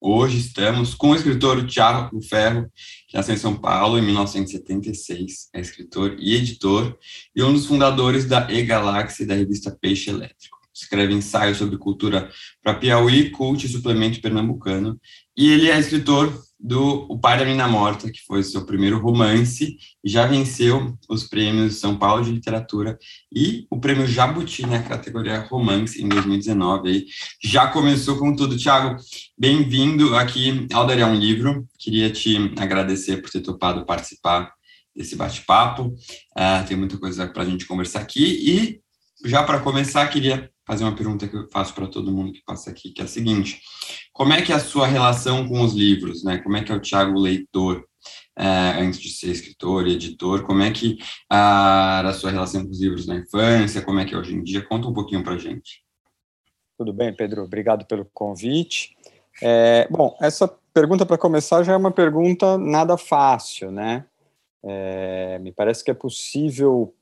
Hoje estamos com o escritor Tiago Ferro, que nasceu em São Paulo em 1976, é escritor e editor, e um dos fundadores da E-Galaxy da revista Peixe Elétrico. Escreve ensaios sobre cultura para Piauí, cult e suplemento pernambucano, e ele é escritor do O Pai da Menina Morta, que foi seu primeiro romance, e já venceu os prêmios São Paulo de Literatura e o prêmio Jabuti na categoria Romance em 2019. Aí já começou com tudo. Tiago, bem-vindo aqui ao Daria um Livro. Queria te agradecer por ter topado participar desse bate-papo. Uh, tem muita coisa para a gente conversar aqui. E já para começar, queria fazer uma pergunta que eu faço para todo mundo que passa aqui, que é a seguinte: como é que é a sua relação com os livros, né? Como é que é o Tiago leitor é, antes de ser escritor e editor? Como é que ah, era a sua relação com os livros na infância? Como é que é hoje em dia? Conta um pouquinho para gente. Tudo bem, Pedro. Obrigado pelo convite. É, bom, essa pergunta para começar já é uma pergunta nada fácil, né? É, me parece que é possível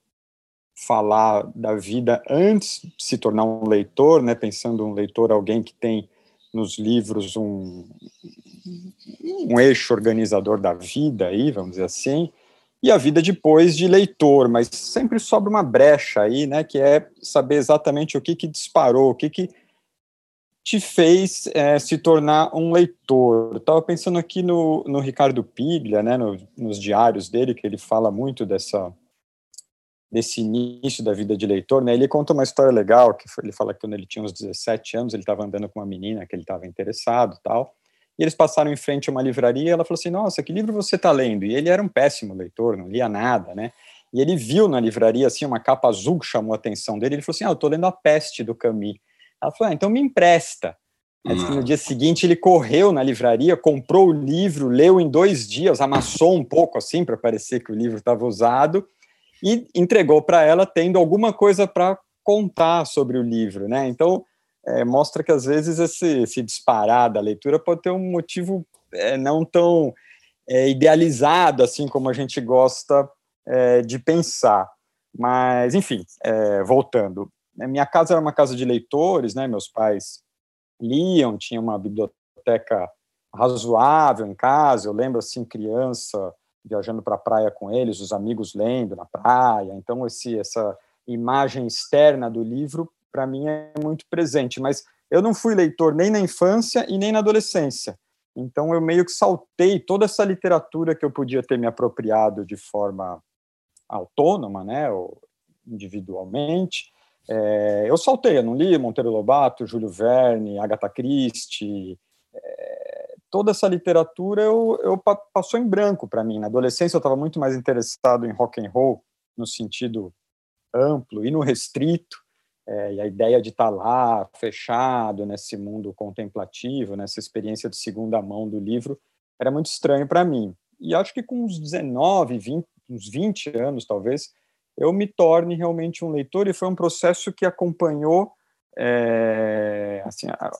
falar da vida antes de se tornar um leitor, né, pensando um leitor alguém que tem nos livros um, um eixo organizador da vida aí, vamos dizer assim, e a vida depois de leitor, mas sempre sobra uma brecha aí, né, que é saber exatamente o que que disparou, o que que te fez é, se tornar um leitor. Estava pensando aqui no, no Ricardo Piglia, né, no, nos diários dele, que ele fala muito dessa desse início da vida de leitor, né, ele conta uma história legal, que ele fala que quando ele tinha uns 17 anos, ele estava andando com uma menina que ele estava interessado tal, e eles passaram em frente a uma livraria, e ela falou assim, nossa, que livro você está lendo? E ele era um péssimo leitor, não lia nada, né, e ele viu na livraria, assim, uma capa azul que chamou a atenção dele, ele falou assim, ah, eu estou lendo A Peste, do Camus. Ela falou, ah, então me empresta. Aí, no dia seguinte ele correu na livraria, comprou o livro, leu em dois dias, amassou um pouco assim para parecer que o livro estava usado e entregou para ela tendo alguma coisa para contar sobre o livro, né? Então é, mostra que às vezes esse, esse, disparar da leitura pode ter um motivo é, não tão é, idealizado assim como a gente gosta é, de pensar. Mas enfim, é, voltando, minha casa era uma casa de leitores, né? Meus pais liam, tinha uma biblioteca razoável em casa. Eu lembro assim criança viajando para a praia com eles, os amigos lendo na praia. Então, esse, essa imagem externa do livro, para mim, é muito presente. Mas eu não fui leitor nem na infância e nem na adolescência. Então, eu meio que saltei toda essa literatura que eu podia ter me apropriado de forma autônoma, né, ou individualmente. É, eu saltei, eu não li Monteiro Lobato, Júlio Verne, Agatha Christie, é, toda essa literatura eu, eu passou em branco para mim. Na adolescência eu estava muito mais interessado em rock and roll no sentido amplo e no restrito. É, e a ideia de estar tá lá, fechado nesse mundo contemplativo, nessa experiência de segunda mão do livro, era muito estranho para mim. E acho que com uns 19, 20, uns 20 anos, talvez, eu me torne realmente um leitor, e foi um processo que acompanhou é, assim, a,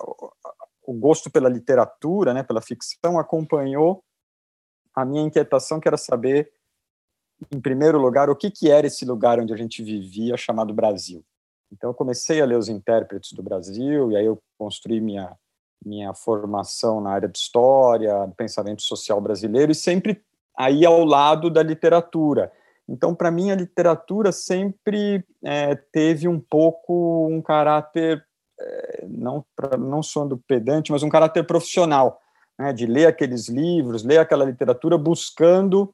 o gosto pela literatura, né, pela ficção, acompanhou a minha inquietação, que era saber, em primeiro lugar, o que, que era esse lugar onde a gente vivia, chamado Brasil. Então, eu comecei a ler os intérpretes do Brasil, e aí eu construí minha, minha formação na área de história, do pensamento social brasileiro, e sempre aí ao lado da literatura. Então, para mim, a literatura sempre é, teve um pouco um caráter não, não soando pedante, mas um caráter profissional, né, de ler aqueles livros, ler aquela literatura buscando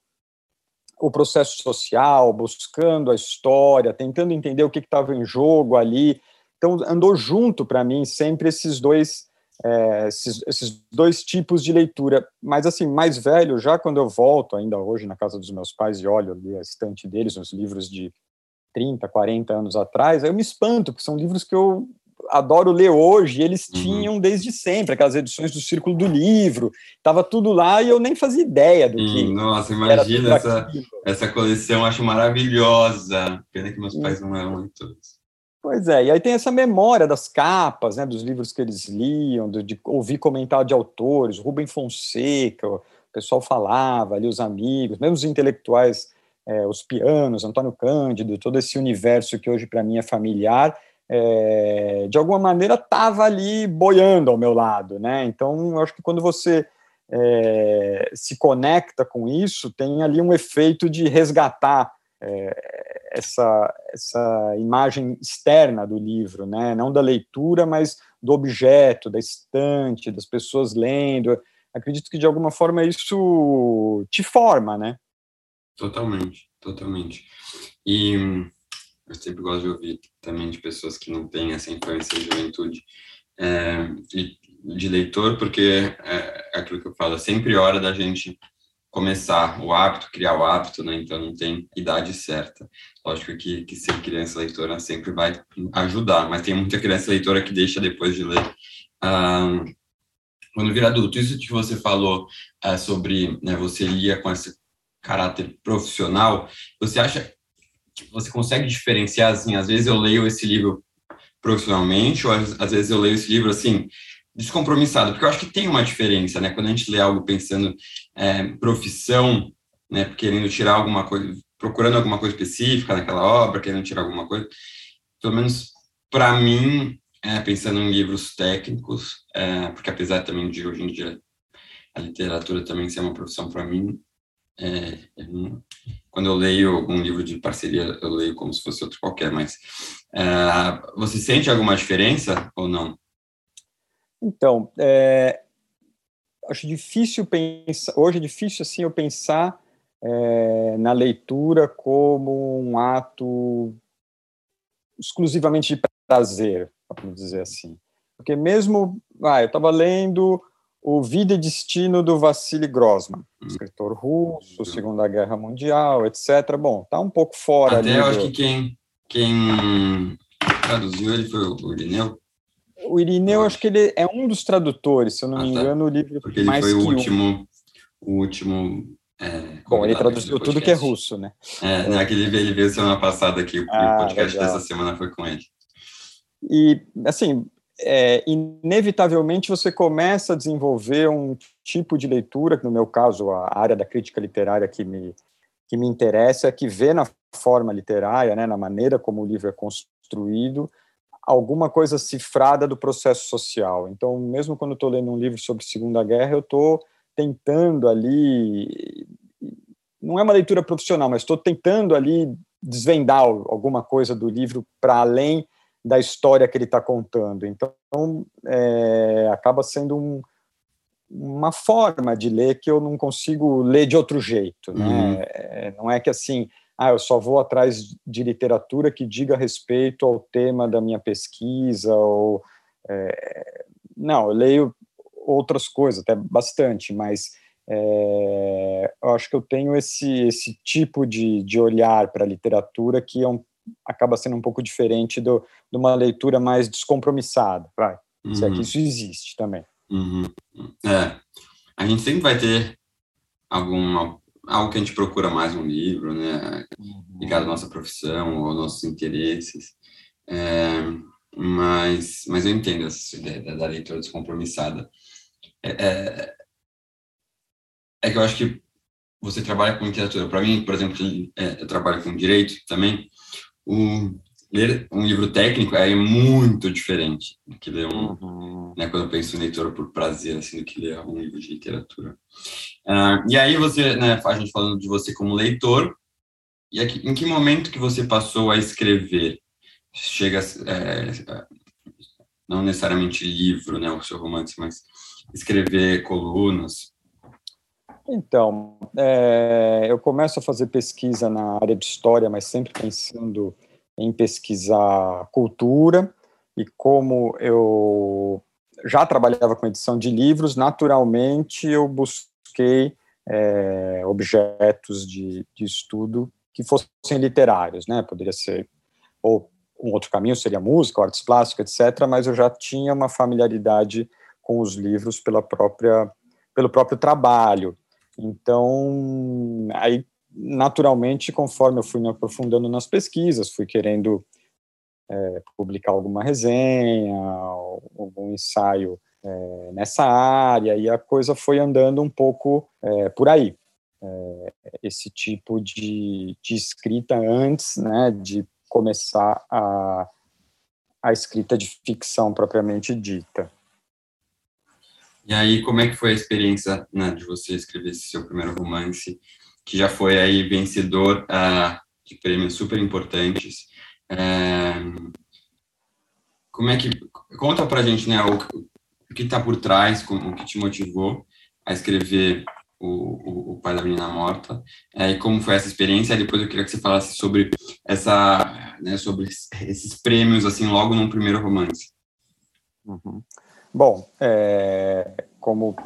o processo social, buscando a história, tentando entender o que estava em jogo ali. Então, andou junto para mim sempre esses dois é, esses, esses, dois tipos de leitura. Mas, assim, mais velho, já quando eu volto, ainda hoje, na casa dos meus pais, e olho ali a estante deles, uns livros de 30, 40 anos atrás, eu me espanto, porque são livros que eu adoro ler hoje, eles uhum. tinham desde sempre, aquelas edições do Círculo do Livro, estava tudo lá e eu nem fazia ideia do que. Nossa, imagina essa, essa coleção, acho maravilhosa. Pena que meus pais não eram todos. Pois é, e aí tem essa memória das capas, né, dos livros que eles liam, de, de ouvir comentário de autores, Rubem Fonseca, o pessoal falava ali, os amigos, mesmo os intelectuais, é, os pianos, Antônio Cândido, todo esse universo que hoje para mim é familiar, é, de alguma maneira estava ali boiando ao meu lado, né? Então, eu acho que quando você é, se conecta com isso, tem ali um efeito de resgatar é, essa, essa imagem externa do livro, né? não da leitura, mas do objeto, da estante, das pessoas lendo. Acredito que de alguma forma isso te forma, né? Totalmente, totalmente. E eu sempre gosto de ouvir também de pessoas que não têm essa infância e juventude é, de, de leitor, porque é, é aquilo que eu falo, é sempre hora da gente começar o hábito, criar o hábito, né? Então não tem idade certa. Lógico que, que ser criança leitora sempre vai ajudar, mas tem muita criança leitora que deixa depois de ler. Quando vira adulto, isso que você falou é, sobre né, você lia com esse caráter profissional, você acha você consegue diferenciar, assim, às vezes eu leio esse livro profissionalmente, ou às, às vezes eu leio esse livro, assim, descompromissado, porque eu acho que tem uma diferença, né? Quando a gente lê algo pensando é, profissão, né, querendo tirar alguma coisa, procurando alguma coisa específica naquela obra, querendo tirar alguma coisa, pelo menos para mim, é, pensando em livros técnicos, é, porque apesar também de hoje em dia a literatura também ser uma profissão para mim, é, quando eu leio algum livro de parceria, eu leio como se fosse outro qualquer, mas é, você sente alguma diferença ou não? Então, é, acho difícil pensar, hoje é difícil assim eu pensar é, na leitura como um ato exclusivamente de prazer, vamos dizer assim. Porque mesmo, ah, eu estava lendo o Vida e Destino do Vassili Grossman, hum. escritor russo, Segunda Guerra Mundial, etc. Bom, tá um pouco fora. Até eu acho que quem, quem traduziu ele foi o Irineu. O Irineu, acho que ele é um dos tradutores, se eu não ah, me tá. engano, o livro Porque ele mais foi o último, um. o último. É, Bom, ele traduziu tudo que é russo, né? É, é. Aquele, ele veio semana passada aqui, o ah, podcast legal. dessa semana foi com ele. E, assim, é, inevitavelmente você começa a desenvolver um tipo de leitura, que no meu caso, a área da crítica literária que me, que me interessa, é que vê na forma literária, né, na maneira como o livro é construído, alguma coisa cifrada do processo social. Então, mesmo quando estou lendo um livro sobre Segunda Guerra, eu estou tentando ali, não é uma leitura profissional, mas estou tentando ali desvendar alguma coisa do livro para além da história que ele está contando. Então, é, acaba sendo um, uma forma de ler que eu não consigo ler de outro jeito. Né? Uhum. É, não é que assim, ah, eu só vou atrás de literatura que diga respeito ao tema da minha pesquisa, ou é, não, eu leio outras coisas, até bastante, mas é, eu acho que eu tenho esse, esse tipo de, de olhar para a literatura que é um, acaba sendo um pouco diferente do, de uma leitura mais descompromissada, vai. Uhum. Se é que uhum. isso existe também. Uhum. É, a gente sempre vai ter alguma algo que a gente procura mais no livro, né, ligado à nossa profissão ou nossos interesses. É, mas, mas eu entendo essa ideia da, da leitura descompromissada. É, é, é, que eu acho que você trabalha com literatura. Para mim, por exemplo, é, eu trabalho com direito também. O, ler um livro técnico é muito diferente do que ler um, uhum. né, quando eu penso em leitura por prazer, assim, do que ler um livro de literatura. Uh, e aí você, né, a gente falando de você como leitor, e aqui, em que momento que você passou a escrever? Chega, é, não necessariamente livro, né, o seu romance, mas escrever colunas. Então, é, eu começo a fazer pesquisa na área de história, mas sempre pensando em pesquisar cultura e como eu já trabalhava com edição de livros, naturalmente eu busquei é, objetos de, de, estudo que fossem literários, né? Poderia ser ou um outro caminho seria música, artes plásticas, etc., mas eu já tinha uma familiaridade com os livros pela própria, pelo próprio trabalho. Então, aí, naturalmente, conforme eu fui me aprofundando nas pesquisas, fui querendo é, publicar alguma resenha, algum ensaio é, nessa área, e a coisa foi andando um pouco é, por aí. É, esse tipo de, de escrita antes né, de começar a, a escrita de ficção propriamente dita. E aí, como é que foi a experiência né, de você escrever esse seu primeiro romance, que já foi aí vencedor uh, de prêmios super importantes? Uh, como é que conta para gente, né, o, o que está por trás, o que te motivou a escrever o, o, o pai da menina morta, é, e como foi essa experiência. depois eu queria que você falasse sobre essa, né, sobre esses prêmios assim logo no primeiro romance. Uhum. Bom, é, como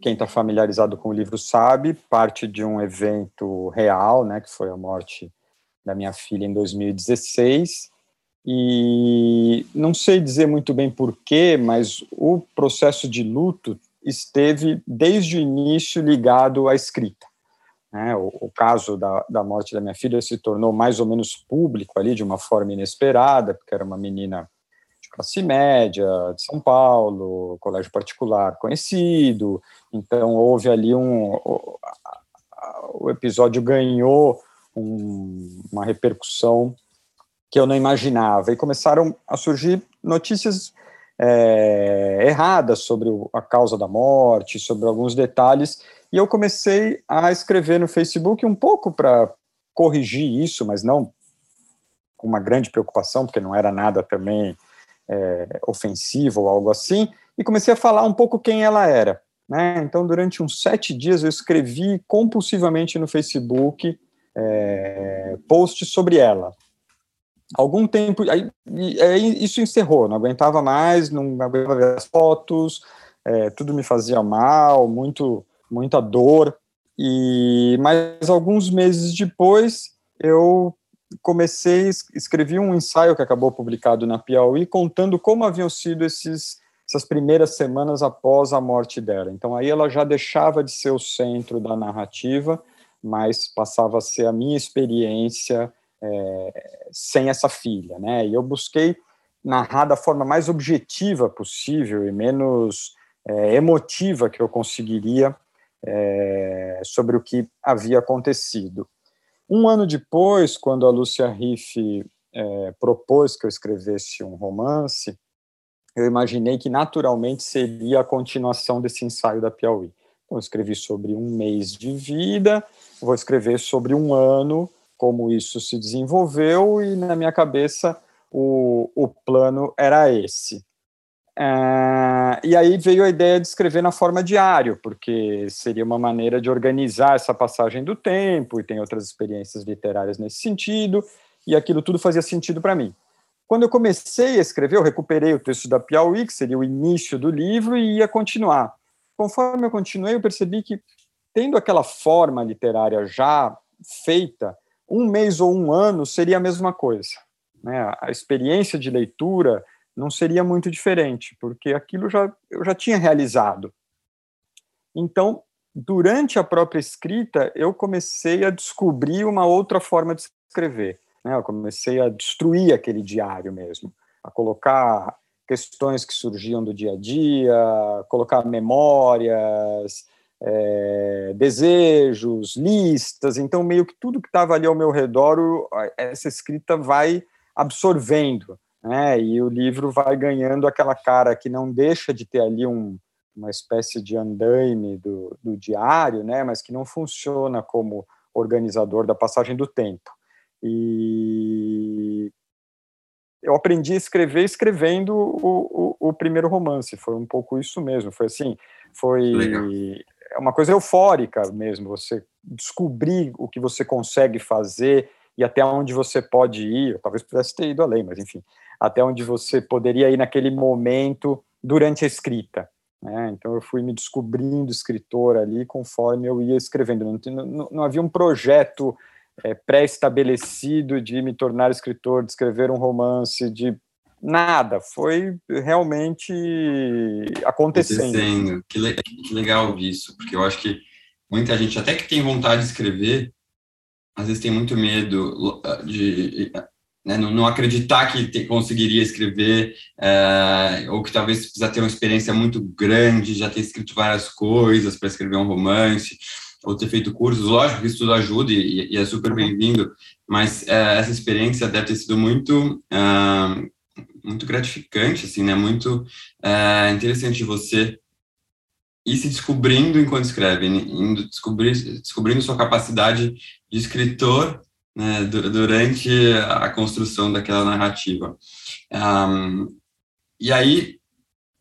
quem está familiarizado com o livro sabe, parte de um evento real, né, que foi a morte da minha filha em 2016. E não sei dizer muito bem porquê, mas o processo de luto esteve desde o início ligado à escrita. Né? O, o, caso da, da morte da minha filha se tornou mais ou menos público ali de uma forma inesperada, porque era uma menina classe média, de São Paulo, colégio particular conhecido, então houve ali um. O, episódio ganhou um, uma repercussão que eu não imaginava, e começaram a surgir notícias é, erradas sobre a causa da morte, sobre alguns detalhes, e eu comecei a escrever no Facebook um pouco para corrigir isso, mas não com uma grande preocupação, porque não era nada também é, ofensivo ou algo assim, e comecei a falar um pouco quem ela era. Né? Então, durante uns sete dias, eu escrevi compulsivamente no Facebook é, posts sobre ela algum tempo, aí, aí, isso encerrou, não aguentava mais, não aguentava ver as fotos, é, tudo me fazia mal, muito, muita dor, e mas alguns meses depois eu comecei, escrevi um ensaio que acabou publicado na Piauí, contando como haviam sido esses, essas primeiras semanas após a morte dela. Então aí ela já deixava de ser o centro da narrativa, mas passava a ser a minha experiência é, sem essa filha, né? E eu busquei narrar da forma mais objetiva possível e menos é, emotiva que eu conseguiria é, sobre o que havia acontecido. Um ano depois, quando a Lúcia Riff é, propôs que eu escrevesse um romance, eu imaginei que naturalmente seria a continuação desse ensaio da Piauí. Então, eu escrevi sobre um mês de vida, vou escrever sobre um ano como isso se desenvolveu e na minha cabeça o, o plano era esse. É, e aí veio a ideia de escrever na forma diário, porque seria uma maneira de organizar essa passagem do tempo, e tem outras experiências literárias nesse sentido, e aquilo tudo fazia sentido para mim. Quando eu comecei a escrever, eu recuperei o texto da Piauí, que seria o início do livro, e ia continuar. Conforme eu continuei, eu percebi que, tendo aquela forma literária já feita, um mês ou um ano seria a mesma coisa. Né? A experiência de leitura não seria muito diferente, porque aquilo já, eu já tinha realizado. Então, durante a própria escrita, eu comecei a descobrir uma outra forma de escrever. Né? Eu comecei a destruir aquele diário mesmo, a colocar questões que surgiam do dia a dia, colocar memórias, é, desejos, listas, então meio que tudo que estava ali ao meu redor, essa escrita vai absorvendo, né? E o livro vai ganhando aquela cara que não deixa de ter ali um, uma espécie de andaime do, do diário, né? Mas que não funciona como organizador da passagem do tempo. E eu aprendi a escrever escrevendo o, o, o, primeiro romance. Foi um pouco isso mesmo. Foi assim, foi Legal é uma coisa eufórica mesmo, você descobrir o que você consegue fazer e até onde você pode ir, talvez pudesse ter ido além, mas enfim, até onde você poderia ir naquele momento durante a escrita. Né? Então eu fui me descobrindo escritor ali conforme eu ia escrevendo, não, não, não havia um projeto é, pré-estabelecido de me tornar escritor, de escrever um romance, de nada. Foi realmente acontecendo. acontecendo. Que, le que legal isso, porque eu acho que muita gente, até que tem vontade de escrever, às vezes tem muito medo de né, não, não, acreditar que te, conseguiria escrever, é, ou que talvez precisa ter uma experiência muito grande, já ter escrito várias coisas para escrever um romance, ou ter feito cursos. Lógico que isso tudo ajuda e, e é super uhum. bem-vindo, mas é, essa experiência deve ter sido muito, é, muito gratificante, assim, né? Muito é, interessante você ir se descobrindo enquanto escreve, indo descobrir, descobrindo sua capacidade de escritor né, durante a construção daquela narrativa. Um, e aí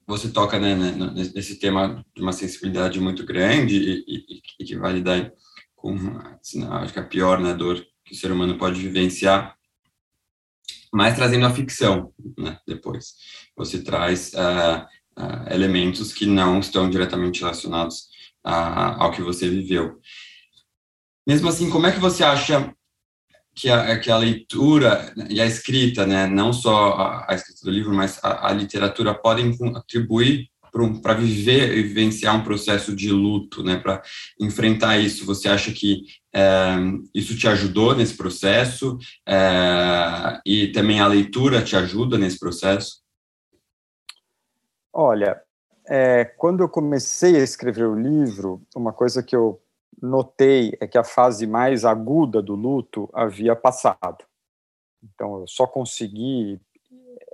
você toca né, né nesse tema de uma sensibilidade muito grande e, e, e que vai lidar com assim, acho que a pior né, dor que o ser humano pode vivenciar, mas trazendo a ficção né, depois. Você traz uh, uh, elementos que não estão diretamente relacionados uh, ao que você viveu. Mesmo assim, como é que você acha que a, que a leitura e a escrita, né, não só a, a escrita do livro, mas a, a literatura podem contribuir para viver e vivenciar um processo de luto, né, para enfrentar isso. Você acha que é, isso te ajudou nesse processo é, e também a leitura te ajuda nesse processo? Olha, é, quando eu comecei a escrever o livro, uma coisa que eu notei é que a fase mais aguda do luto havia passado. Então, eu só consegui eh,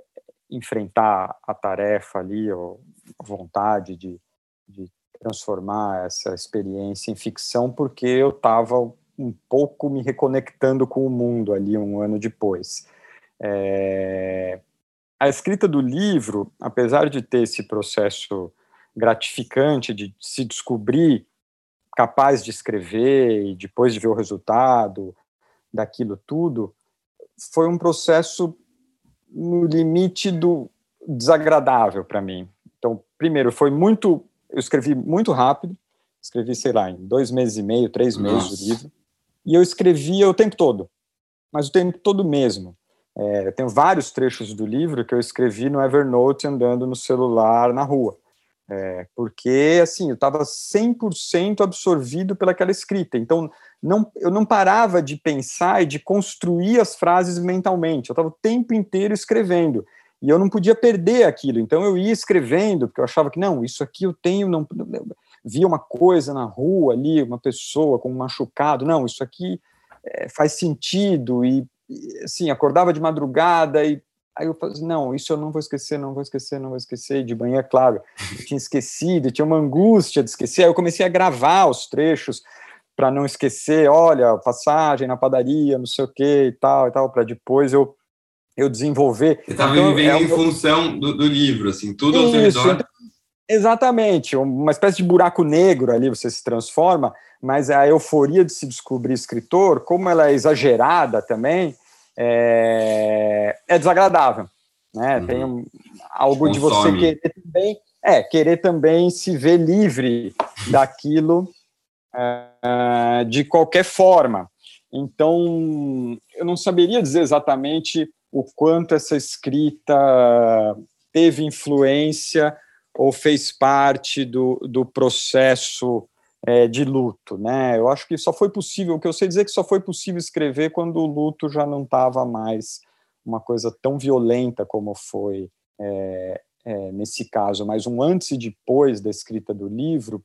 enfrentar a tarefa ali, a vontade de, de transformar essa experiência em ficção, porque eu estava um pouco me reconectando com o mundo ali um ano depois. É... A escrita do livro, apesar de ter esse processo gratificante de se descobrir capaz de escrever e depois de ver o resultado daquilo tudo, foi um processo no limite do desagradável para mim. Então, primeiro, foi muito. Eu escrevi muito rápido, escrevi, sei lá, em dois meses e meio, três meses o livro, e eu escrevia o tempo todo, mas o tempo todo mesmo. É, tenho vários trechos do livro que eu escrevi no Evernote andando no celular na rua. É, porque, assim, eu estava 100% absorvido pelaquela escrita. Então, não, eu não parava de pensar e de construir as frases mentalmente. Eu estava o tempo inteiro escrevendo. E eu não podia perder aquilo. Então, eu ia escrevendo, porque eu achava que, não, isso aqui eu tenho. Não, via uma coisa na rua ali, uma pessoa com um machucado. Não, isso aqui é, faz sentido. E, assim, acordava de madrugada e Aí eu falei, não, isso eu não vou esquecer, não vou esquecer, não vou esquecer. De manhã, claro, eu tinha esquecido, tinha uma angústia de esquecer. Aí eu comecei a gravar os trechos para não esquecer, olha, passagem na padaria, não sei o que e tal e tal, para depois eu eu desenvolver. Você estava então, vivendo é em função do, do, livro, assim, tudo ao seu redor. Então, exatamente, uma espécie de buraco negro ali você se transforma, mas a euforia de se descobrir escritor, como ela é exagerada também, é, é desagradável. Né? Uhum. Tem um, algo de você querer também, é, querer também se ver livre daquilo é, de qualquer forma. Então, eu não saberia dizer exatamente o quanto essa escrita teve influência ou fez parte do, do processo é, de luto, né? Eu acho que só foi possível, o que eu sei dizer é que só foi possível escrever quando o luto já não estava mais uma coisa tão violenta como foi é, é, nesse caso, mas um antes e depois da escrita do livro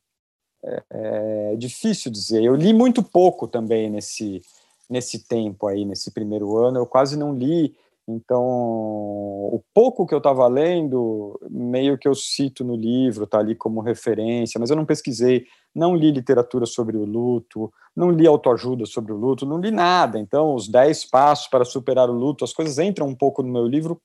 é, é, difícil dizer. Eu li muito pouco também nesse nesse tempo aí, nesse primeiro ano, eu quase não li então, o pouco que eu estava lendo, meio que eu cito no livro, está ali como referência, mas eu não pesquisei, não li literatura sobre o luto, não li autoajuda sobre o luto, não li nada. Então, os 10 passos para superar o luto, as coisas entram um pouco no meu livro,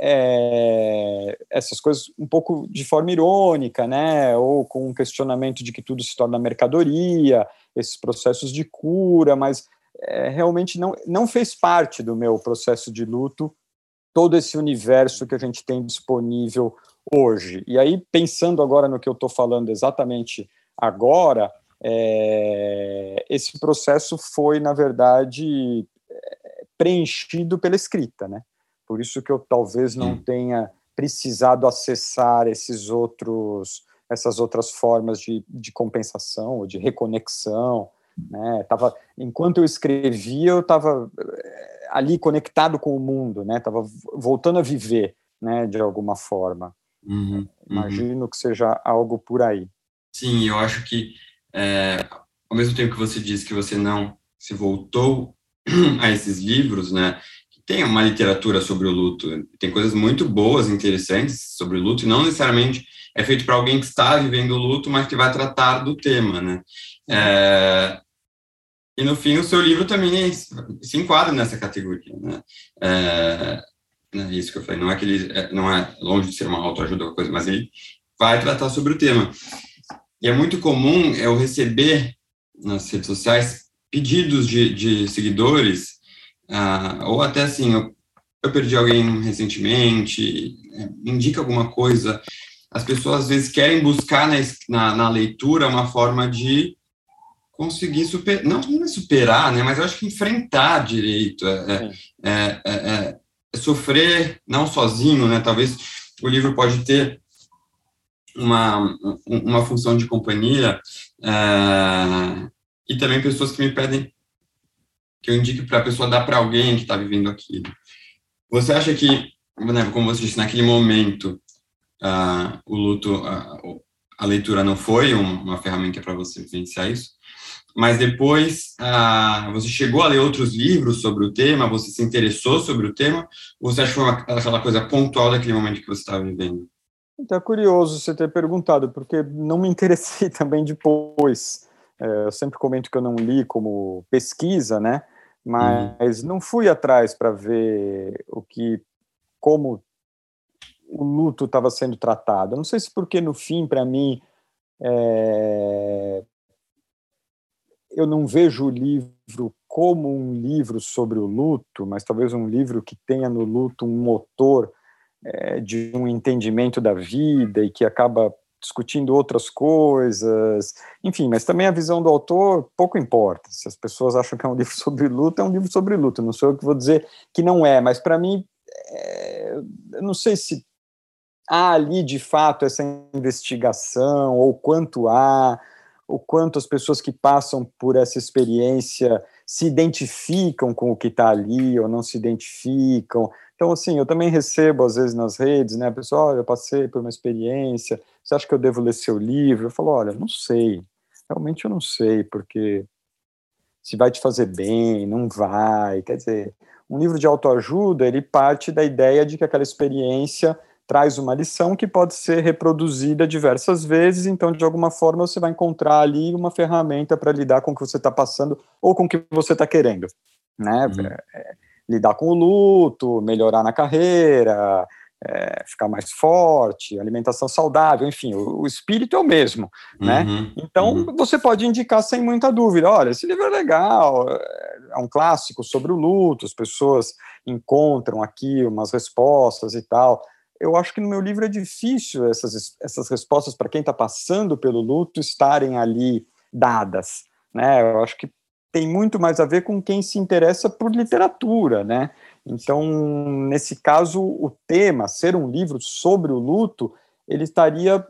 é, essas coisas um pouco de forma irônica, né? Ou com um questionamento de que tudo se torna mercadoria, esses processos de cura, mas é, realmente não, não fez parte do meu processo de luto todo esse universo que a gente tem disponível hoje. E aí, pensando agora no que eu estou falando exatamente agora, é, esse processo foi, na verdade, é, preenchido pela escrita, né? Por isso que eu talvez não tenha precisado acessar esses outros, essas outras formas de, de compensação ou de reconexão, né? Tava, enquanto eu escrevia, eu estava é, ali conectado com o mundo, né? Tava voltando a viver, né? De alguma forma. Uhum, uhum. Imagino uhum. que seja algo por aí. Sim, eu acho que é, ao mesmo tempo que você disse que você não se voltou a esses livros, né? Tem uma literatura sobre o luto, tem coisas muito boas, interessantes sobre o luto, e não necessariamente é feito para alguém que está vivendo o luto, mas que vai tratar do tema, né? É, e no fim, o seu livro também se enquadra nessa categoria, né? É, é isso que eu falei, não é que ele é, não é longe de ser uma autoajuda coisa, mas ele vai tratar sobre o tema. E é muito comum eu receber nas redes sociais pedidos de, de seguidores, ah, ou até assim, eu, eu perdi alguém recentemente, é, indica alguma coisa. As pessoas às vezes querem buscar na, na, na leitura uma forma de conseguir superar, não, não é superar, né, mas eu acho que enfrentar direito, é, é, é, é, é sofrer não sozinho, né, talvez o livro pode ter uma, uma função de companhia e também pessoas que me pedem que eu indique para a pessoa dar para alguém que está vivendo aquilo. Você acha que, né, como você disse, naquele momento, uh, o luto, uh, a leitura não foi uma, uma ferramenta para você vivenciar isso? Mas depois uh, você chegou a ler outros livros sobre o tema, você se interessou sobre o tema, ou você achou aquela coisa pontual daquele momento que você estava vivendo? Então é curioso você ter perguntado, porque não me interessei também depois. É, eu sempre comento que eu não li como pesquisa, né? Mas uhum. não fui atrás para ver o que, como o luto estava sendo tratado. Não sei se porque no fim, para mim, é, eu não vejo o livro como um livro sobre o luto, mas talvez um livro que tenha no luto um motor é, de um entendimento da vida e que acaba discutindo outras coisas, enfim, mas também a visão do autor pouco importa. Se as pessoas acham que é um livro sobre luto, é um livro sobre luto. Não sou eu que vou dizer que não é, mas para mim, é, eu não sei se há ali de fato essa investigação ou quanto há, o quanto as pessoas que passam por essa experiência se identificam com o que está ali ou não se identificam. Então, assim, eu também recebo, às vezes, nas redes, né, pessoal, olha, eu passei por uma experiência, você acha que eu devo ler seu livro? Eu falo, olha, não sei, realmente eu não sei, porque se vai te fazer bem, não vai, quer dizer, um livro de autoajuda, ele parte da ideia de que aquela experiência traz uma lição que pode ser reproduzida diversas vezes, então, de alguma forma, você vai encontrar ali uma ferramenta para lidar com o que você está passando ou com o que você está querendo, né? Uhum. É, lidar com o luto, melhorar na carreira, é, ficar mais forte, alimentação saudável, enfim, o, o espírito é o mesmo, né? uhum, né? Então, uhum. você pode indicar sem muita dúvida, olha, esse livro é legal, é um clássico sobre o luto, as pessoas encontram aqui umas respostas e tal. Eu acho que no meu livro é difícil essas, essas respostas para quem está passando pelo luto estarem ali dadas, né? Eu acho que tem muito mais a ver com quem se interessa por literatura, né? Então, nesse caso, o tema, ser um livro sobre o luto, ele estaria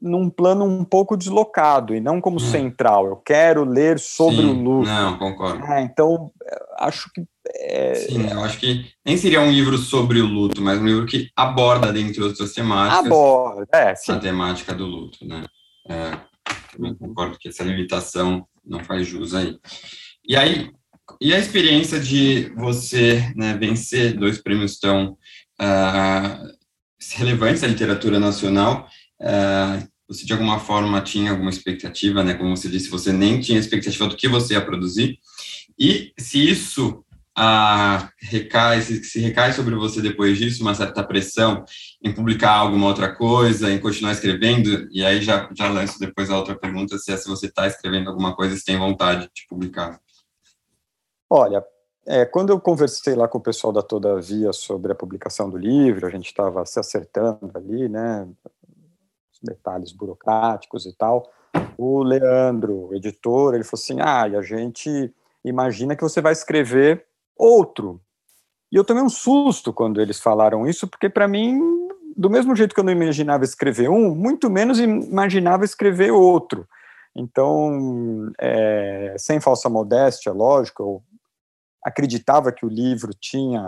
num plano um pouco deslocado e não como hum. central. Eu quero ler sobre Sim, o luto. Não, concordo. É, então, acho que. É... Sim, eu acho que nem seria um livro sobre o luto, mas um livro que aborda, dentre outras temáticas, aborda, é, sim. a temática do luto, né? É, também concordo que essa limitação não faz jus aí. E aí, e a experiência de você né, vencer dois prêmios tão uh, relevantes da literatura nacional, uh, você de alguma forma tinha alguma expectativa, né? Como você disse, você nem tinha expectativa do que você ia produzir. E se isso uh, recai, se, se recai sobre você depois disso, uma certa pressão em publicar alguma outra coisa, em continuar escrevendo, e aí já, já lanço depois a outra pergunta, se é se você está escrevendo alguma coisa, se tem vontade de publicar. Olha, é, quando eu conversei lá com o pessoal da Todavia sobre a publicação do livro, a gente estava se acertando ali, né, detalhes burocráticos e tal, o Leandro, o editor, ele falou assim: ah, e a gente imagina que você vai escrever outro. E eu tomei um susto quando eles falaram isso, porque para mim, do mesmo jeito que eu não imaginava escrever um, muito menos imaginava escrever outro. Então, é, sem falsa modéstia, lógico, eu acreditava que o livro tinha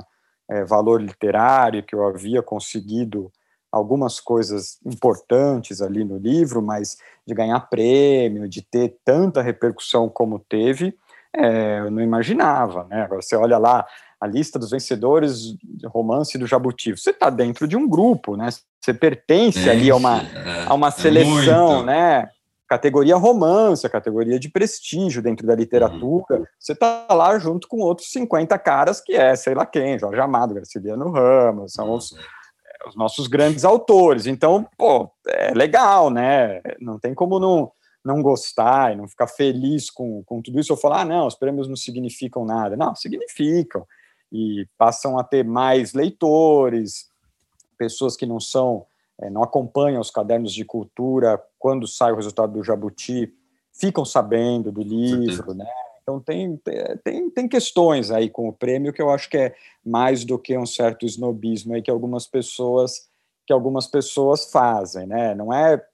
é, valor literário, que eu havia conseguido algumas coisas importantes ali no livro, mas de ganhar prêmio, de ter tanta repercussão como teve, é, eu não imaginava, né? Agora você olha lá a lista dos vencedores de romance do Jabuti, você está dentro de um grupo, né? Você pertence Gente, ali a uma, é, a uma é seleção, é né? Categoria romance, a categoria de prestígio dentro da literatura. Uhum. Você está lá junto com outros 50 caras que é, sei lá quem, Jorge Amado, Graciliano Ramos, são os, é, os nossos grandes autores. Então, pô, é legal, né? Não tem como não não gostar e não ficar feliz com, com tudo isso, ou falar, ah, não, os prêmios não significam nada. Não, significam. E passam a ter mais leitores, pessoas que não são, é, não acompanham os cadernos de cultura, quando sai o resultado do Jabuti, ficam sabendo do livro, né? Então tem, tem, tem questões aí com o prêmio que eu acho que é mais do que um certo snobismo aí que algumas pessoas que algumas pessoas fazem, né? Não é,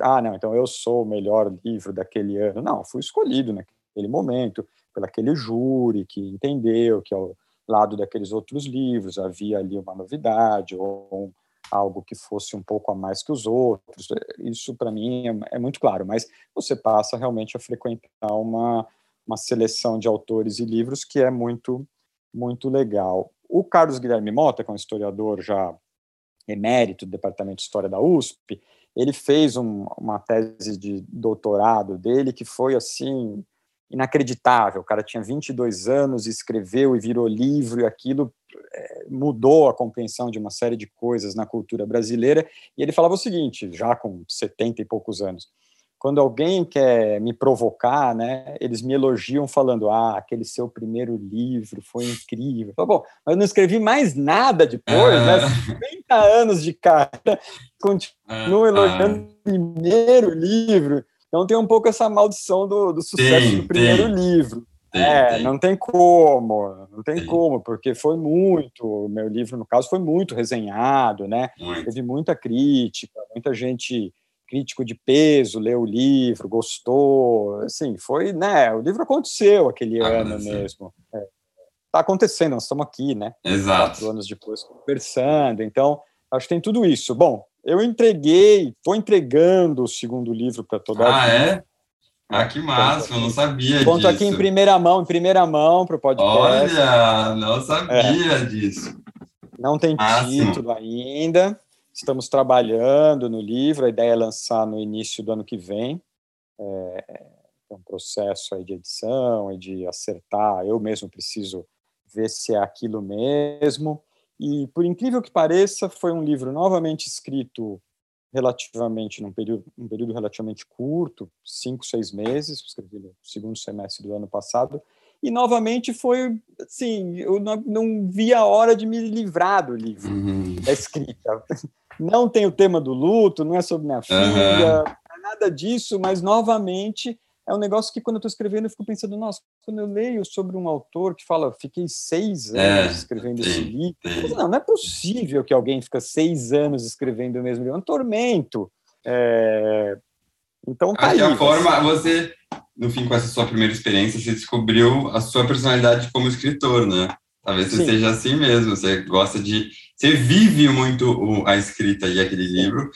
ah, não, então eu sou o melhor livro daquele ano. Não, fui escolhido naquele momento pelo aquele júri que entendeu que ao lado daqueles outros livros havia ali uma novidade ou um, algo que fosse um pouco a mais que os outros. Isso para mim é, é, muito claro, mas você passa realmente a frequentar uma uma seleção de autores e livros que é muito muito legal. O Carlos Guilherme Mota, que é um historiador já emérito do Departamento de História da USP, ele fez um, uma tese de doutorado dele que foi assim inacreditável. O cara tinha 22 anos, escreveu e virou livro, e aquilo é, mudou a compreensão de uma série de coisas na cultura brasileira. E ele falava o seguinte, já com 70 e poucos anos: quando alguém quer me provocar, né, eles me elogiam falando, ah, aquele seu primeiro livro foi incrível. Falo, Bom, mas eu não escrevi mais nada depois, né, 50 anos de cara, continuo elogiando o primeiro livro. Então tem um pouco essa maldição do, do sucesso tem, do primeiro tem. livro. Tem, é, não tem como, não tem, como, porque foi muito, o meu livro, no caso, foi muito resenhado, né? Muito. Teve muita crítica, muita gente crítico de peso, leu o livro, gostou, assim, foi, né, o livro aconteceu aquele ah, ano mesmo. É, tá acontecendo, nós estamos aqui, né? Exato. Quatro anos depois conversando, então, acho que tem tudo isso. Bom, eu entreguei, estou entregando o segundo livro para toda ah, a vida. Ah, é? Ah, que massa, eu não sabia Conto disso. aqui em primeira mão, em primeira mão para o podcast. Olha, não sabia é. disso. Não tem Máximo. título ainda, Estamos trabalhando no livro, a ideia é lançar no início do ano que vem. É, é um processo aí de edição e de acertar. Eu mesmo preciso ver se é aquilo mesmo. E, por incrível que pareça, foi um livro novamente escrito relativamente num período, um período relativamente curto, cinco, seis meses, escrevi no segundo semestre do ano passado, e novamente foi assim, eu não, não vi a hora de me livrar do livro, uhum. da escrita não tem o tema do luto, não é sobre minha filha, uhum. nada disso, mas novamente é um negócio que quando eu estou escrevendo eu fico pensando, nossa, quando eu leio sobre um autor que fala, fiquei seis é, anos é, escrevendo esse livro, não, não é possível que alguém fica seis anos escrevendo o mesmo livro, é um tormento. É... Então tá aí, a forma, você, no fim, com essa sua primeira experiência, você descobriu a sua personalidade como escritor, né? Talvez você sim. seja assim mesmo, você gosta de você vive muito a escrita e aquele livro,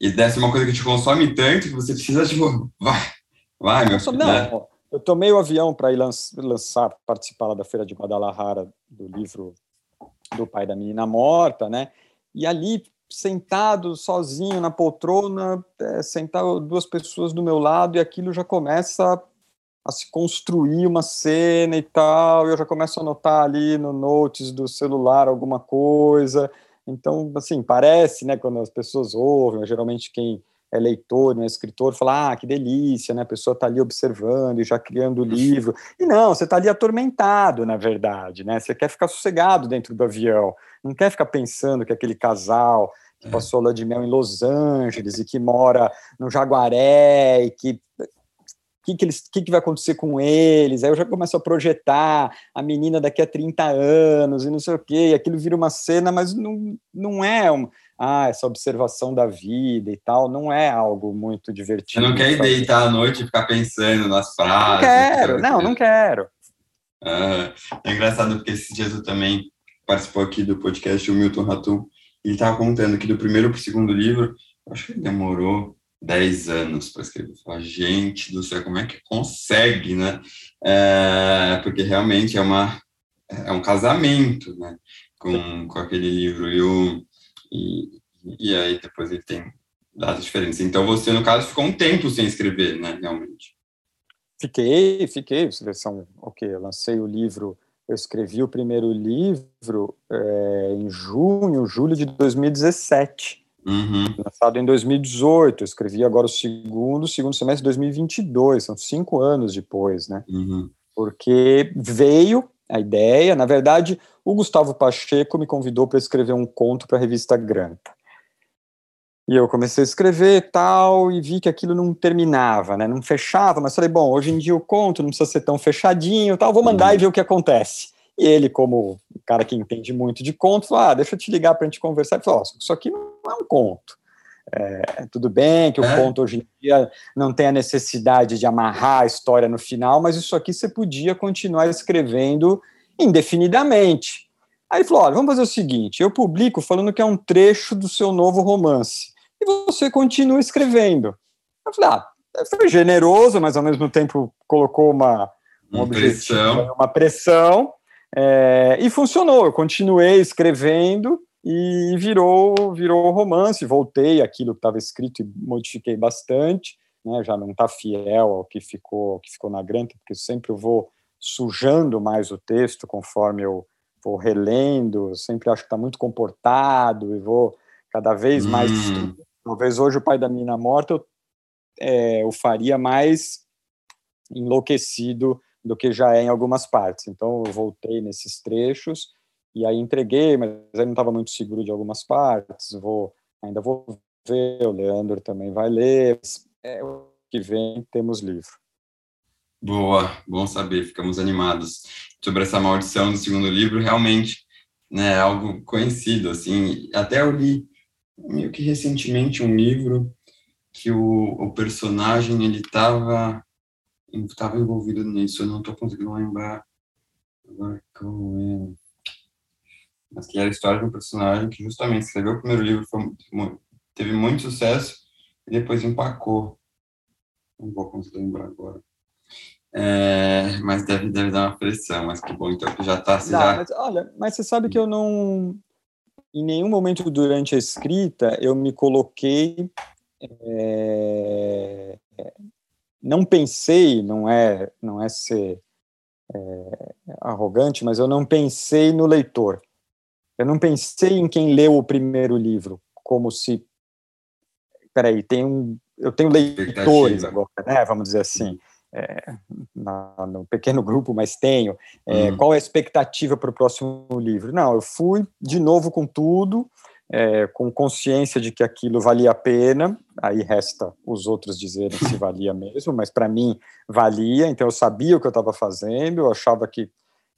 e deve ser uma coisa que te consome tanto que você precisa, tipo, vai, vai, meu filho. Não, né? eu tomei o avião para ir lançar, participar da Feira de Guadalajara do livro do pai da menina morta, né? E ali, sentado sozinho na poltrona, é, sentado duas pessoas do meu lado, e aquilo já começa a se construir uma cena e tal, e eu já começo a anotar ali no notes do celular alguma coisa. Então, assim, parece, né, quando as pessoas ouvem, geralmente quem é leitor, né, escritor, fala, ah, que delícia, né, a pessoa está ali observando e já criando o livro. E não, você está ali atormentado, na verdade, né, você quer ficar sossegado dentro do avião, não quer ficar pensando que aquele casal que é. passou lua de mel em Los Angeles e que mora no Jaguaré e que que, que, eles, que, que vai acontecer com eles? Aí eu já começo a projetar a menina daqui a 30 anos e não sei o quê, e aquilo vira uma cena, mas não, não é um, ah, essa observação da vida e tal, não é algo muito divertido. Você não quer ir deitar à noite e ficar pensando nas frases? Não quero, não, não quero. é engraçado porque esses dias eu também participou aqui do podcast o Milton Ratum, e ele estava contando que do primeiro para o segundo livro, acho que ele demorou 10 anos para escrever. Fala, gente do céu, como é que consegue, né? É, porque realmente é, uma, é um casamento, né? Com, com aquele livro. E, o, e, e aí depois ele tem dados diferentes. Então você, no caso, ficou um tempo sem escrever, né? Realmente. Fiquei, fiquei. São, ok, eu lancei o livro, eu escrevi o primeiro livro é, em junho, julho de 2017. Uhum. Lançado em 2018, eu escrevi agora o segundo, segundo semestre de 2022, são cinco anos depois, né? Uhum. Porque veio a ideia, na verdade, o Gustavo Pacheco me convidou para escrever um conto para a revista Grampa. E eu comecei a escrever tal, e vi que aquilo não terminava, né? Não fechava, mas falei, bom, hoje em dia o conto não precisa ser tão fechadinho tal, vou mandar uhum. e ver o que acontece. E ele, como um cara que entende muito de conto, falou: ah, deixa eu te ligar para a gente conversar. Ele falou: oh, isso aqui não é um conto. É, tudo bem que o é. conto hoje em dia não tem a necessidade de amarrar a história no final, mas isso aqui você podia continuar escrevendo indefinidamente. Aí ele falou: olha, vamos fazer o seguinte: eu publico falando que é um trecho do seu novo romance, e você continua escrevendo. Eu falei: ah, foi generoso, mas ao mesmo tempo colocou uma, um uma pressão. uma pressão. É, e funcionou, eu continuei escrevendo e virou virou romance, voltei aquilo que estava escrito e modifiquei bastante, né, já não está fiel ao que ficou ao que ficou na granta, porque sempre eu vou sujando mais o texto conforme eu vou relendo, sempre acho que está muito comportado e vou cada vez mais hum. talvez hoje o pai da menina morta eu, é, eu faria mais enlouquecido do que já é em algumas partes. Então eu voltei nesses trechos e aí entreguei, mas aí não estava muito seguro de algumas partes. Vou ainda vou ver, o Leandro também vai ler. É, o que vem temos livro. Boa, bom saber, ficamos animados sobre essa maldição do segundo livro. Realmente, né, é algo conhecido, assim. Até eu li meio que recentemente um livro que o, o personagem ele estava estava envolvido nisso, eu não estou conseguindo lembrar agora como é. Mas que era a história de um personagem que justamente escreveu o primeiro livro, foi, teve muito sucesso e depois empacou. Não vou conseguir lembrar agora. É, mas deve, deve dar uma pressão, mas que bom, então que já está. Já... Mas, olha, mas você sabe que eu não. Em nenhum momento durante a escrita eu me coloquei é, não pensei, não é, não é ser é, arrogante, mas eu não pensei no leitor. Eu não pensei em quem leu o primeiro livro, como se, peraí, tem um, eu tenho leitores agora, né? Vamos dizer assim, é, na, no pequeno grupo, mas tenho. É, uhum. Qual é a expectativa para o próximo livro? Não, eu fui de novo com tudo é, com consciência de que aquilo valia a pena, aí resta os outros dizerem se valia mesmo, mas para mim valia, então eu sabia o que eu estava fazendo, eu achava que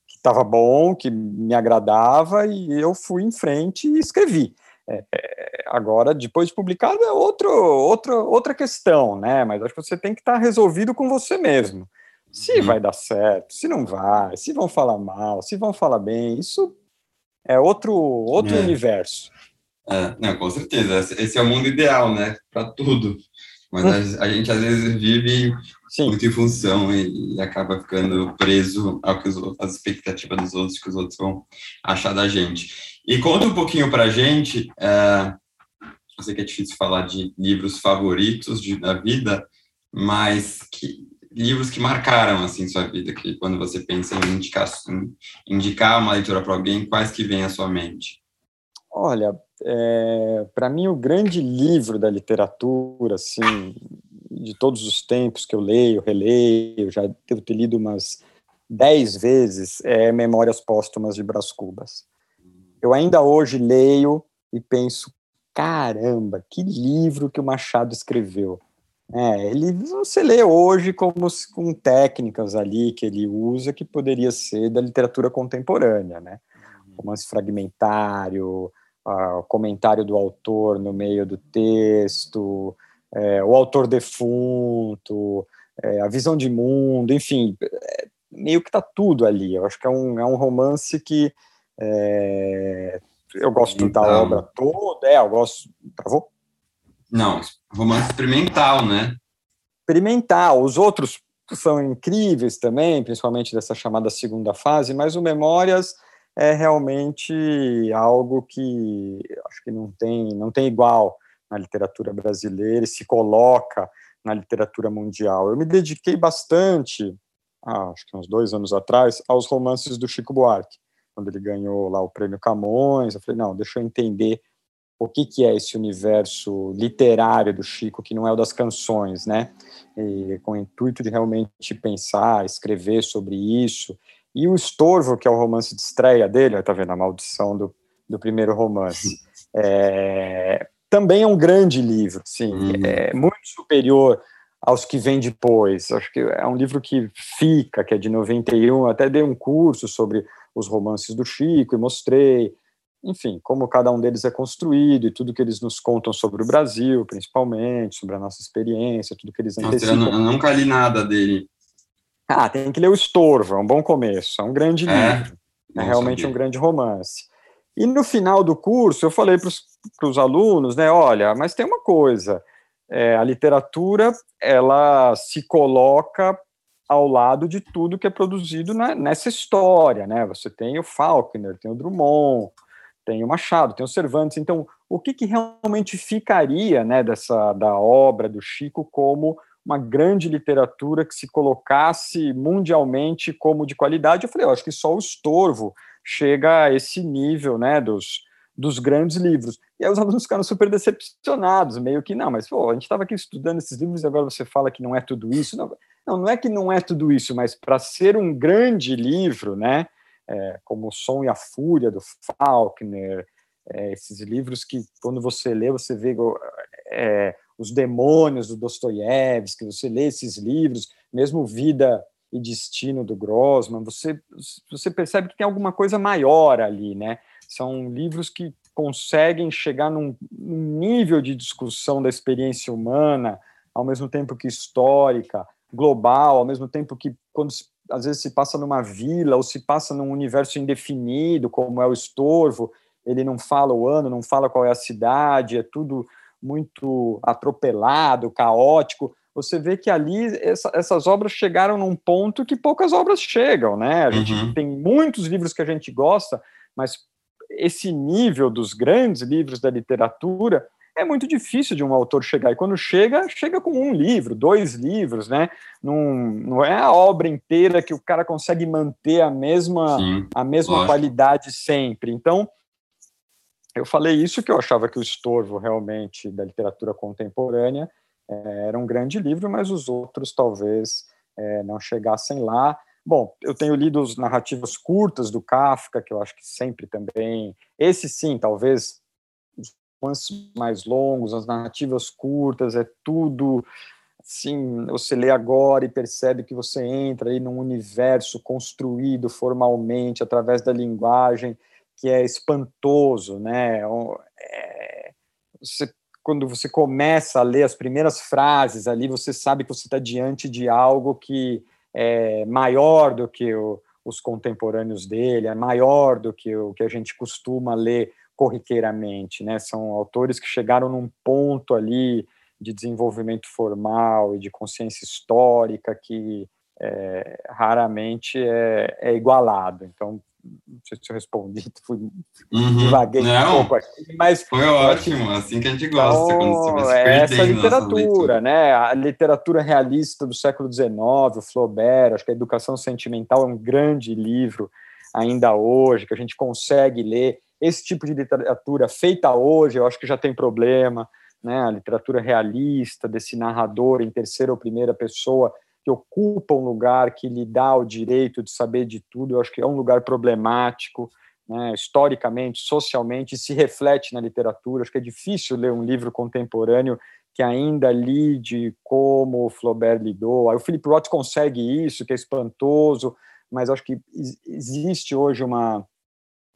estava bom, que me agradava, e eu fui em frente e escrevi. É, é, agora, depois de publicado, é outro, outro, outra questão, né? Mas acho que você tem que estar tá resolvido com você mesmo. Se uhum. vai dar certo, se não vai, se vão falar mal, se vão falar bem, isso é outro, outro é. universo. É, não, com certeza. Esse é o mundo ideal, né? Para tudo. Mas a, a, gente às vezes vive Sim. muito em função e, e, acaba ficando preso ao que os, às expectativas dos outros que os outros vão achar da gente. E conta um pouquinho para a gente. É, eu sei que é difícil falar de livros favoritos de, da vida, mas que livros que marcaram assim sua vida, que quando você pensa em indicar, em indicar uma leitura para alguém, quais que vêm à sua mente? Olha, é, para mim o grande livro da literatura, assim, de todos os tempos que eu leio, releio, já devo ter lido umas dez vezes, é Memórias Póstumas de Brás Cubas. Eu ainda hoje leio e penso, caramba, que livro que o Machado escreveu. É, ele você lê hoje como com técnicas ali que ele usa que poderia ser da literatura contemporânea, né? Uhum. Romance fragmentário, uh, comentário do autor no meio do texto, é, o autor defunto, é, a visão de mundo, enfim, é, meio que tá tudo ali. Eu acho que é um, é um romance que é, eu gosto então, da obra toda, é, eu gosto. Travou? Não, romance experimental, né? Experimental. Os outros são incríveis também, principalmente dessa chamada segunda fase, mas o Memórias é realmente algo que acho que não tem, não tem igual na literatura brasileira e se coloca na literatura mundial. Eu me dediquei bastante, ah, acho que uns dois anos atrás, aos romances do Chico Buarque, quando ele ganhou lá o prêmio Camões. Eu falei, não, deixa eu entender o que, que é esse universo literário do Chico, que não é o das canções, né? E, com o intuito de realmente pensar, escrever sobre isso. E o Estorvo, que é o romance de estreia dele, tá vendo a maldição do, do primeiro romance, é, também é um grande livro, sim, hum. é muito superior aos que vêm depois. Acho que é um livro que fica, que é de 91, até dei um curso sobre os romances do Chico e mostrei enfim, como cada um deles é construído e tudo que eles nos contam sobre o Brasil, principalmente, sobre a nossa experiência, tudo que eles antecipam. eu, nunca li nada dele. Ah, tem que ler o Estorvo, é um bom começo, é um grande é? livro, é realmente sabia. um grande romance. E no final do curso, eu falei para os alunos, né, olha, mas tem uma coisa, é, a literatura, ela se coloca ao lado de tudo que é produzido na, nessa história, né, você tem o Faulkner, tem o Drummond, tem o Machado, tem o Cervantes. Então, o que, que realmente ficaria né, dessa da obra do Chico como uma grande literatura que se colocasse mundialmente como de qualidade? Eu falei, eu acho que só o Estorvo chega a esse nível né, dos, dos grandes livros. E aí os alunos ficaram super decepcionados, meio que, não, mas pô, a gente estava aqui estudando esses livros e agora você fala que não é tudo isso. Não, não, não é que não é tudo isso, mas para ser um grande livro, né, é, como O Som e a Fúria, do Faulkner, é, esses livros que, quando você lê, você vê é, os demônios do Dostoiévski, você lê esses livros, mesmo Vida e Destino do Grossman, você, você percebe que tem alguma coisa maior ali, né? São livros que conseguem chegar num, num nível de discussão da experiência humana, ao mesmo tempo que histórica, global, ao mesmo tempo que, quando às vezes se passa numa vila ou se passa num universo indefinido, como é o estorvo, ele não fala o ano, não fala qual é a cidade, é tudo muito atropelado, caótico. Você vê que ali essa, essas obras chegaram num ponto que poucas obras chegam, né? A gente uhum. tem muitos livros que a gente gosta, mas esse nível dos grandes livros da literatura é muito difícil de um autor chegar. E quando chega, chega com um livro, dois livros, né? Não, não é a obra inteira que o cara consegue manter a mesma, Sim, a mesma qualidade sempre. Então, eu falei isso que eu achava que o estorvo realmente da literatura contemporânea é, era um grande livro, mas os outros talvez é, não chegassem lá. Bom, eu tenho lido as narrativas curtas do Kafka, que eu acho que sempre também. Esse sim, talvez romances mais longos, as narrativas curtas, é tudo assim, você lê agora e percebe que você entra aí num universo construído formalmente através da linguagem que é espantoso, né? É, você, quando você começa a ler as primeiras frases ali, você sabe que você está diante de algo que é maior do que o, os contemporâneos dele, é maior do que o que a gente costuma ler corriqueiramente, né? São autores que chegaram num ponto ali de desenvolvimento formal e de consciência histórica que é, raramente é, é, igualado. Então, não sei se eu respondi, fui uhum. devaguei um pouco aqui, mas foi ótimo, assim que a gente gosta então, quando você é essa literatura, né? A literatura realista do século XIX, o Flaubert, acho que a Educação Sentimental é um grande livro ainda hoje que a gente consegue ler esse tipo de literatura feita hoje, eu acho que já tem problema, né? A literatura realista, desse narrador em terceira ou primeira pessoa, que ocupa um lugar que lhe dá o direito de saber de tudo, eu acho que é um lugar problemático, né? historicamente, socialmente, se reflete na literatura. Acho que é difícil ler um livro contemporâneo que ainda lide como o Flaubert lidou. Aí o Philip Roth consegue isso, que é espantoso, mas acho que existe hoje uma,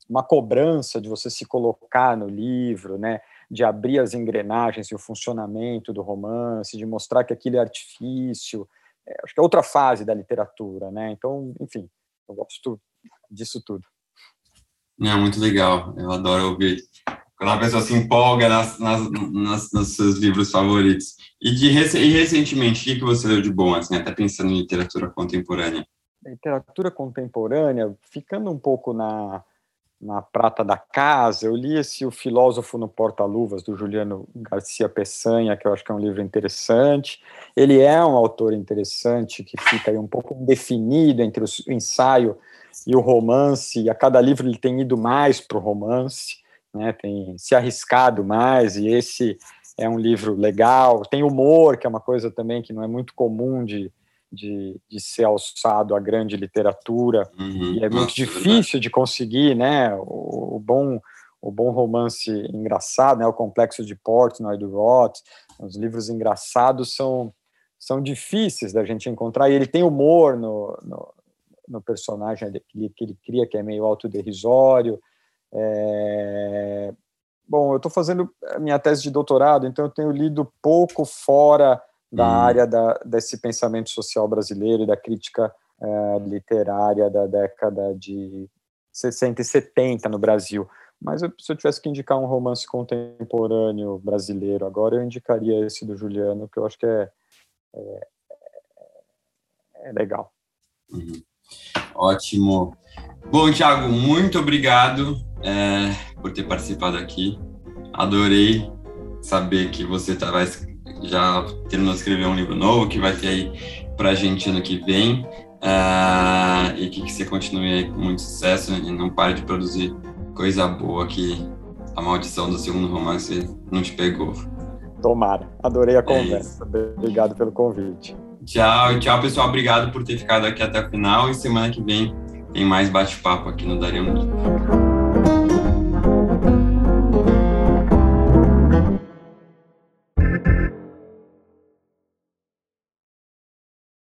uma cobrança de você se colocar no livro, né? de abrir as engrenagens e o funcionamento do romance, de mostrar que aquilo é artifício. É, acho que é outra fase da literatura, né? Então, enfim, eu gosto disso tudo. É muito legal, eu adoro ouvir quando a pessoa se empolga nas, nas, nas, nos seus livros favoritos. E, de, e recentemente, o que, que você leu de bom, assim, até pensando em literatura contemporânea? Literatura contemporânea, ficando um pouco na, na prata da casa, eu li esse O Filósofo no Porta-Luvas, do Juliano Garcia Peçanha, que eu acho que é um livro interessante. Ele é um autor interessante, que fica aí um pouco definido entre o ensaio e o romance, e a cada livro ele tem ido mais para o romance né, tem se arriscado mais, e esse é um livro legal. Tem humor, que é uma coisa também que não é muito comum de, de, de ser alçado à grande literatura, uhum, e é muito é difícil de conseguir, né, o, o, bom o bom romance engraçado, né, o Complexo de Portnoy do Roth, os livros engraçados são são difíceis da gente encontrar, e ele tem humor no, no, no personagem que ele, que ele cria, que é meio autoderrisório, é... Bom, eu estou fazendo a minha tese de doutorado, então eu tenho lido pouco fora da hum. área da, desse pensamento social brasileiro e da crítica é, literária da década de 60 e 70 no Brasil. Mas eu, se eu tivesse que indicar um romance contemporâneo brasileiro agora, eu indicaria esse do Juliano, que eu acho que é, é, é legal. Uhum. Ótimo. Bom, Thiago, muito obrigado é, por ter participado aqui. Adorei saber que você vai, já terminou de escrever um livro novo, que vai ter aí para a gente ano que vem. Uh, e que, que você continue aí com muito sucesso e não pare de produzir coisa boa que a maldição do segundo romance não te pegou. Tomara. Adorei a é conversa. É Obrigado pelo convite. Tchau, tchau, pessoal. Obrigado por ter ficado aqui até o final e semana que vem tem mais bate-papo aqui no Daria um